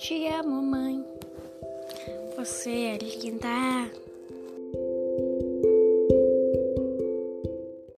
Te amo, mãe. Você é linda.